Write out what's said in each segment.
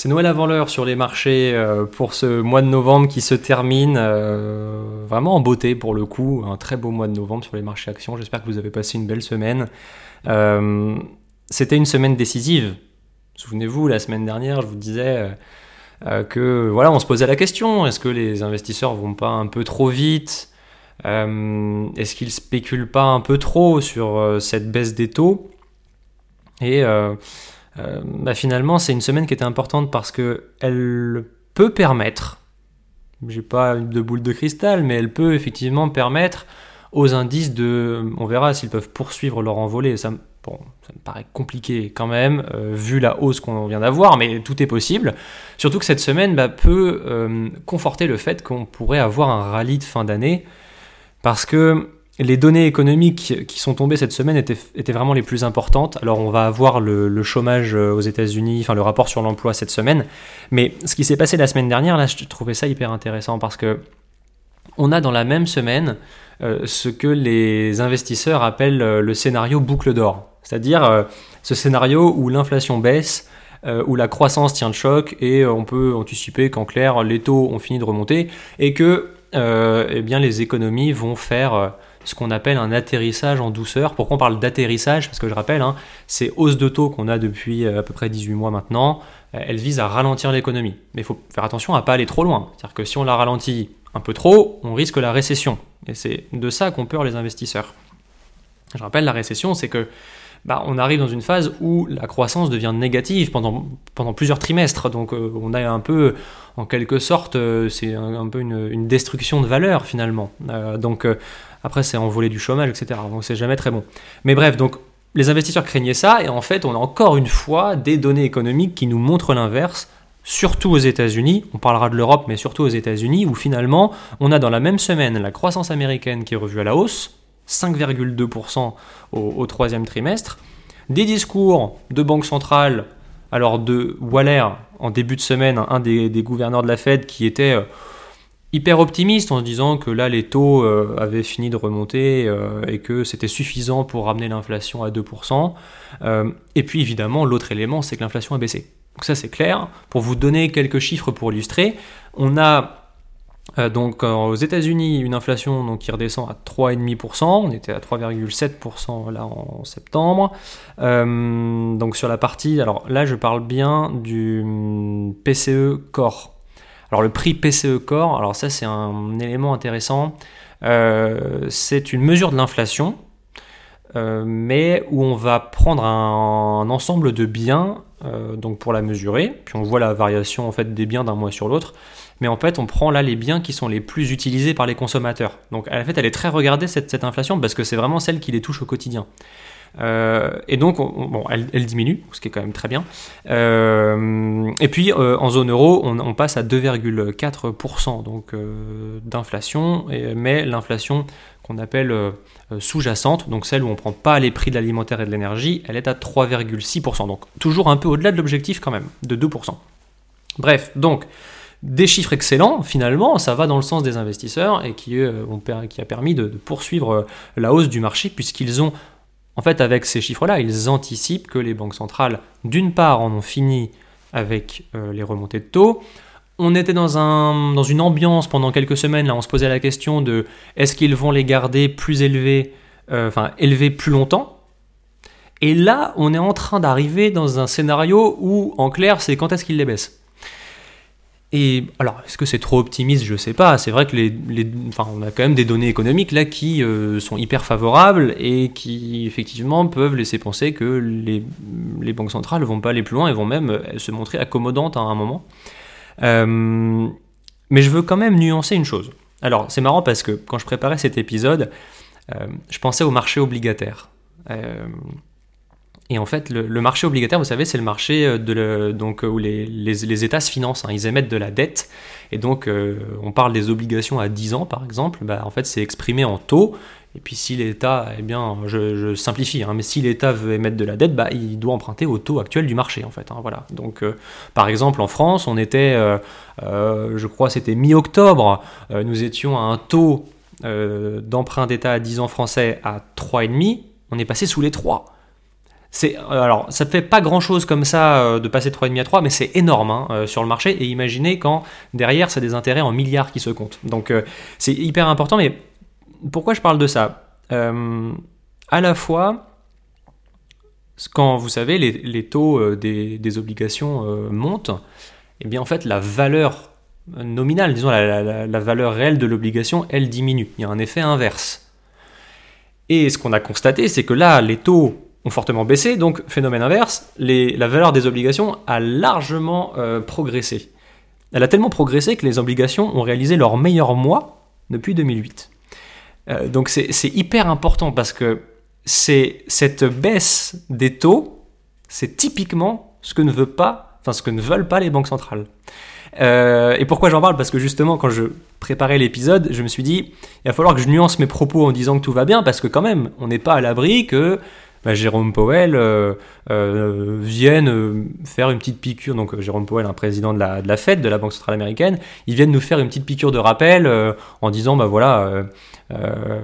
C'est Noël avant l'heure sur les marchés euh, pour ce mois de novembre qui se termine euh, vraiment en beauté pour le coup. Un très beau mois de novembre sur les marchés actions. J'espère que vous avez passé une belle semaine. Euh, c'était une semaine décisive. Souvenez-vous, la semaine dernière, je vous disais que voilà, on se posait la question est-ce que les investisseurs vont pas un peu trop vite? Est-ce qu'ils spéculent pas un peu trop sur cette baisse des taux? Et bah finalement, c'est une semaine qui était importante parce que elle peut permettre, j'ai pas de boule de cristal, mais elle peut effectivement permettre aux indices de, on verra s'ils peuvent poursuivre leur envolée. Ça me paraît compliqué quand même, euh, vu la hausse qu'on vient d'avoir, mais tout est possible. Surtout que cette semaine bah, peut euh, conforter le fait qu'on pourrait avoir un rallye de fin d'année, parce que les données économiques qui sont tombées cette semaine étaient, vraiment les plus importantes. Alors on va avoir le, chômage euh, aux États-Unis, enfin le rapport sur l'emploi cette semaine. Mais ce qui s'est passé la semaine dernière, là, je trouvais ça hyper intéressant parce que on a dans la même semaine euh, ce que les investisseurs appellent euh, le scénario boucle d'or. C'est-à-dire ce scénario où l'inflation baisse, où la croissance tient le choc et on peut anticiper qu'en clair les taux ont fini de remonter et que eh bien, les économies vont faire ce qu'on appelle un atterrissage en douceur. Pourquoi on parle d'atterrissage? Parce que je rappelle, hein, ces hausses de taux qu'on a depuis euh, à peu près 18 mois maintenant, euh, elles visent à ralentir l'économie. Mais il faut faire attention à ne pas aller trop loin. C'est-à-dire que si on la ralentit un peu trop, on risque la récession. Et c'est de ça qu'ont peur les investisseurs. Je rappelle, la récession, c'est que bah, on arrive dans une phase où la croissance devient négative pendant, pendant plusieurs trimestres. Donc euh, on a un peu, en quelque sorte, c'est un, peu une, destruction de valeur finalement. donc après, c'est envolé du chômage, etc. Donc, c'est jamais très bon. Mais bref, donc, les investisseurs craignaient ça, et en fait, on a encore une fois des données économiques qui nous montrent l'inverse, surtout aux États-Unis. On parlera de l'Europe, mais surtout aux États-Unis, où finalement, on a dans la même semaine la croissance américaine qui est revue à la hausse, 5,2% au, troisième trimestre, des discours de banque centrale, alors de Waller en début de semaine, un des, des gouverneurs de la Fed qui était euh, hyper optimiste en se disant que là les taux euh, avaient fini de remonter euh, et que c'était suffisant pour ramener l'inflation à 2%. Euh, et puis évidemment l'autre élément c'est que l'inflation a baissé. Donc ça c'est clair. Pour vous donner quelques chiffres pour illustrer, on a donc aux États-Unis une inflation donc, qui redescend à 3,5%, on était à 3,7% là en septembre. donc sur la partie, alors là je parle bien du hum, PCE Core, alors le prix PCE Core, alors ça c'est un élément intéressant, euh, c'est une mesure de l'inflation, euh, mais où on va prendre un, ensemble de biens euh, donc pour la mesurer, puis on voit la variation en fait des biens d'un mois sur l'autre, mais en fait on prend là les biens qui sont les plus utilisés par les consommateurs. Donc en fait elle est très regardée cette, cette inflation parce que c'est vraiment celle qui les touche au quotidien. Euh, et donc, bon, elle, diminue, ce qui est quand même très bien. Euh, et puis, euh, en zone euro, on, passe à 2,4% donc d'inflation, mais l'inflation qu'on appelle sous-jacente, donc celle où on ne prend pas les prix de l'alimentaire et de l'énergie, elle est à 3,6%. Donc, toujours un peu au-delà de l'objectif quand même, de 2%. Bref, donc, des chiffres excellents, finalement, ça va dans le sens des investisseurs et qui, qui a permis de poursuivre la hausse du marché puisqu'ils ont en fait, avec ces chiffres-là, ils anticipent que les banques centrales, d'une part, en ont fini avec euh, les remontées de taux. On était dans, un, dans une ambiance pendant quelques semaines, là, on se posait la question de est-ce qu'ils vont les garder plus élevés, euh, enfin élevés plus longtemps? Et là, on est en train d'arriver dans un scénario où, en clair, c'est quand est-ce qu'ils les baissent et alors, est-ce que c'est trop optimiste? Je ne sais pas. C'est vrai que les, enfin, on a quand même des données économiques là qui euh, sont hyper favorables et qui effectivement peuvent laisser penser que les, les, banques centrales vont pas aller plus loin et vont même euh, se montrer accommodantes à un moment. Euh, mais je veux quand même nuancer une chose. Alors, c'est marrant parce que quand je préparais cet épisode, je pensais au marché obligataire. Et en fait, le, marché obligataire, vous savez, c'est le marché euh, de donc, euh, où les, les, États se financent. Hein. ils émettent de la dette. Et donc, euh, on parle des obligations à 10 ans, par exemple. Bah, en fait, c'est exprimé en taux. Et puis, si l'État, eh bien, je, simplifie, hein, mais si l'État veut émettre de la dette, bah, il doit emprunter au taux actuel du marché, en fait. Hein, voilà. Donc, par exemple, en France, on était, je crois, c'était mi-octobre, nous étions à un taux d'emprunt d'État à 10 ans français à 3,5. On est passé sous les 3. C'est alors ça fait pas grand chose comme ça de passer de 3,5 à 3, mais c'est énorme hein, sur le marché. Et imaginez quand derrière c'est des intérêts en milliards qui se comptent. Donc c'est hyper important. Mais pourquoi je parle de ça? À la fois quand vous savez les, taux des, obligations montent, eh bien en fait la valeur nominale, disons la valeur réelle de l'obligation, elle diminue. Il y a un effet inverse. Et ce qu'on a constaté, c'est que là, les taux ont fortement baissé, donc phénomène inverse, la valeur des obligations a largement euh, progressé. Elle a tellement progressé que les obligations ont réalisé leur meilleur mois depuis 2008. Euh, donc c'est hyper important parce que cette baisse des taux, c'est typiquement ce que ne veut pas, enfin ce que ne veulent pas les banques centrales. Euh, et pourquoi j'en parle? Parce que justement, quand je préparais l'épisode, je me suis dit, il va falloir que je nuance mes propos en disant que tout va bien, parce que quand même, on n'est pas à l'abri que bah, Jérôme Powell euh, euh, vienne faire une petite piqûre, donc Jérôme Powell, un président de la, Fed, de la Banque Centrale Américaine, il vienne nous faire une petite piqûre de rappel en disant, bah voilà, euh,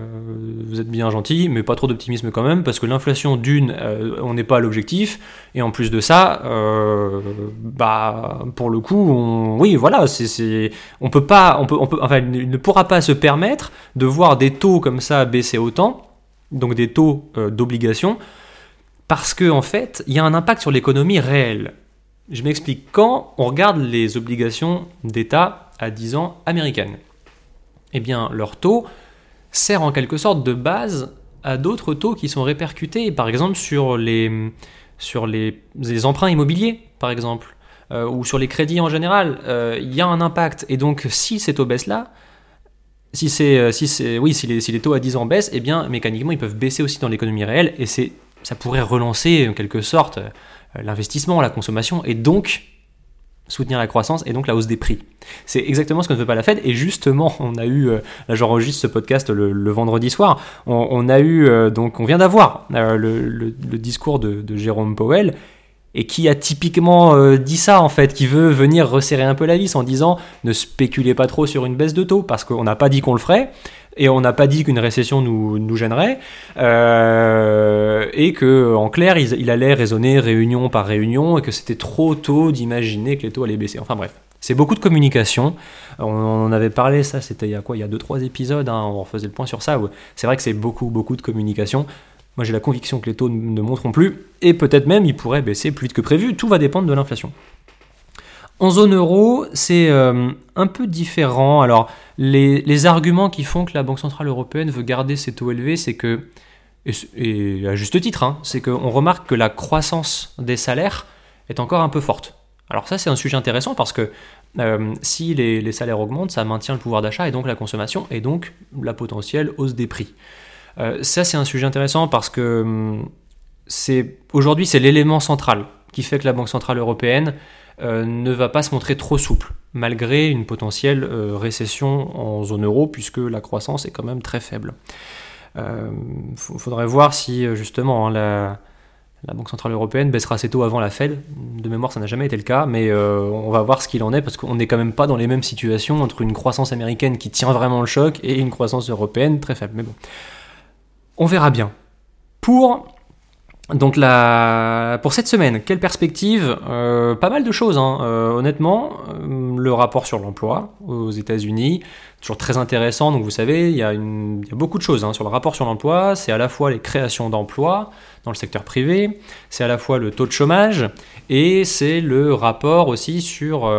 vous êtes bien gentil, mais pas trop d'optimisme quand même, parce que l'inflation d'une, euh, on n'est pas à l'objectif, et en plus de ça, euh, bah pour le coup, on, oui, voilà, on peut pas, on peut, on peut, enfin, ne pourra pas se permettre de voir des taux comme ça baisser autant, donc des taux d'obligation, parce que en fait, il y a un impact sur l'économie réelle. Je m'explique. Quand on regarde les obligations d'État à 10 ans américaines, eh bien, leur taux sert en quelque sorte de base à d'autres taux qui sont répercutés, par exemple sur les, sur les, emprunts immobiliers, par exemple, euh, ou sur les crédits en général. Euh, il y a un impact. Et donc, si ces taux baissent là, si c'est, euh, si c'est, oui, si les, taux à 10 ans baissent, eh bien, mécaniquement, ils peuvent baisser aussi dans l'économie réelle, et c'est, ça pourrait relancer en quelque sorte l'investissement, la consommation, et donc soutenir la croissance et donc la hausse des prix. C'est exactement ce que ne veut pas la Fed et justement on a eu, euh, là j'enregistre ce podcast le, vendredi soir, on, a eu, euh, donc on vient d'avoir euh, le, discours de, Jérôme Powell et qui a typiquement dit ça en fait, qui veut venir resserrer un peu la vis en disant ne spéculez pas trop sur une baisse de taux parce qu'on n'a pas dit qu'on le ferait et on n'a pas dit qu'une récession nous, gênerait, euh, et que en clair, il, allait raisonner réunion par réunion, et que c'était trop tôt d'imaginer que les taux allaient baisser. Enfin bref, c'est beaucoup de communication. On, en avait parlé, ça, c'était il y a quoi? Il y a 2-3 épisodes, hein, on refaisait le point sur ça. C'est vrai que c'est beaucoup, beaucoup de communication. Moi, j'ai la conviction que les taux ne monteront plus, et peut-être même ils pourraient baisser plus vite que prévu. Tout va dépendre de l'inflation. En zone euro, c'est euh, un peu différent. Alors, les, arguments qui font que la Banque Centrale Européenne veut garder ses taux élevés, c'est que, et, à juste titre, hein, c'est qu'on remarque que la croissance des salaires est encore un peu forte. Alors ça, c'est un sujet intéressant parce que euh, si les, salaires augmentent, ça maintient le pouvoir d'achat et donc la consommation et donc la potentielle hausse des prix. Euh, ça, c'est un sujet intéressant parce que hum, c'est aujourd'hui, c'est l'élément central qui fait que la Banque Centrale Européenne euh, ne va pas se montrer trop souple, malgré une potentielle euh, récession en zone euro, puisque la croissance est quand même très faible. Il faudrait voir si justement hein, la, Banque Centrale Européenne baissera ses taux avant la Fed. De mémoire, ça n'a jamais été le cas, mais on va voir ce qu'il en est, parce qu'on n'est quand même pas dans les mêmes situations entre une croissance américaine qui tient vraiment le choc et une croissance européenne très faible. On verra bien. Pour donc la... pour cette semaine, quelle perspective? Euh, Pas mal de choses, hein. euh, honnêtement. Euh, le rapport sur l'emploi aux États-Unis, toujours très intéressant. Donc vous savez, il y a, beaucoup de choses hein, sur le rapport sur l'emploi. C'est à la fois les créations d'emplois dans le secteur privé, c'est à la fois le taux de chômage et c'est le rapport aussi sur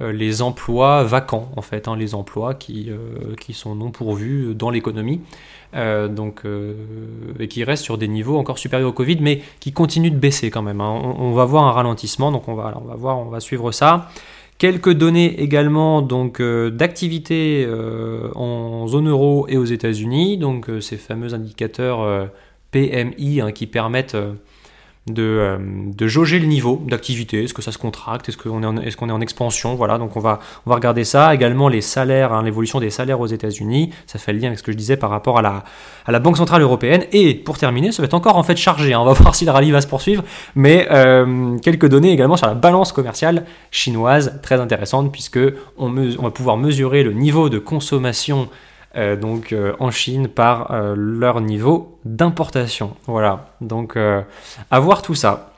les emplois vacants, en fait, hein, les emplois qui, qui sont non pourvus dans l'économie. Euh, donc, euh, et qui reste sur des niveaux encore supérieurs au Covid, mais qui continue de baisser quand même. Hein. On, va voir un ralentissement, donc on va, on va voir, on va suivre ça. Quelques données également donc euh, d'activité en zone euro et aux États-Unis, donc ces fameux indicateurs PMI hein, qui permettent euh, de, jauger le niveau d'activité, est-ce que ça se contracte, est-ce qu'on est, en, est en expansion, voilà, donc on va, on va regarder ça, également les salaires, hein, l'évolution des salaires aux États-Unis, ça fait le lien avec ce que je disais par rapport à la, à la Banque Centrale Européenne, et pour terminer, ça va être encore en fait chargé, hein, on va voir si le rallye va se poursuivre, mais euh, quelques données également sur la balance commerciale chinoise, très intéressante, puisque on, on va pouvoir mesurer le niveau de consommation donc en Chine par leur niveau d'importation. Voilà, donc à voir tout ça.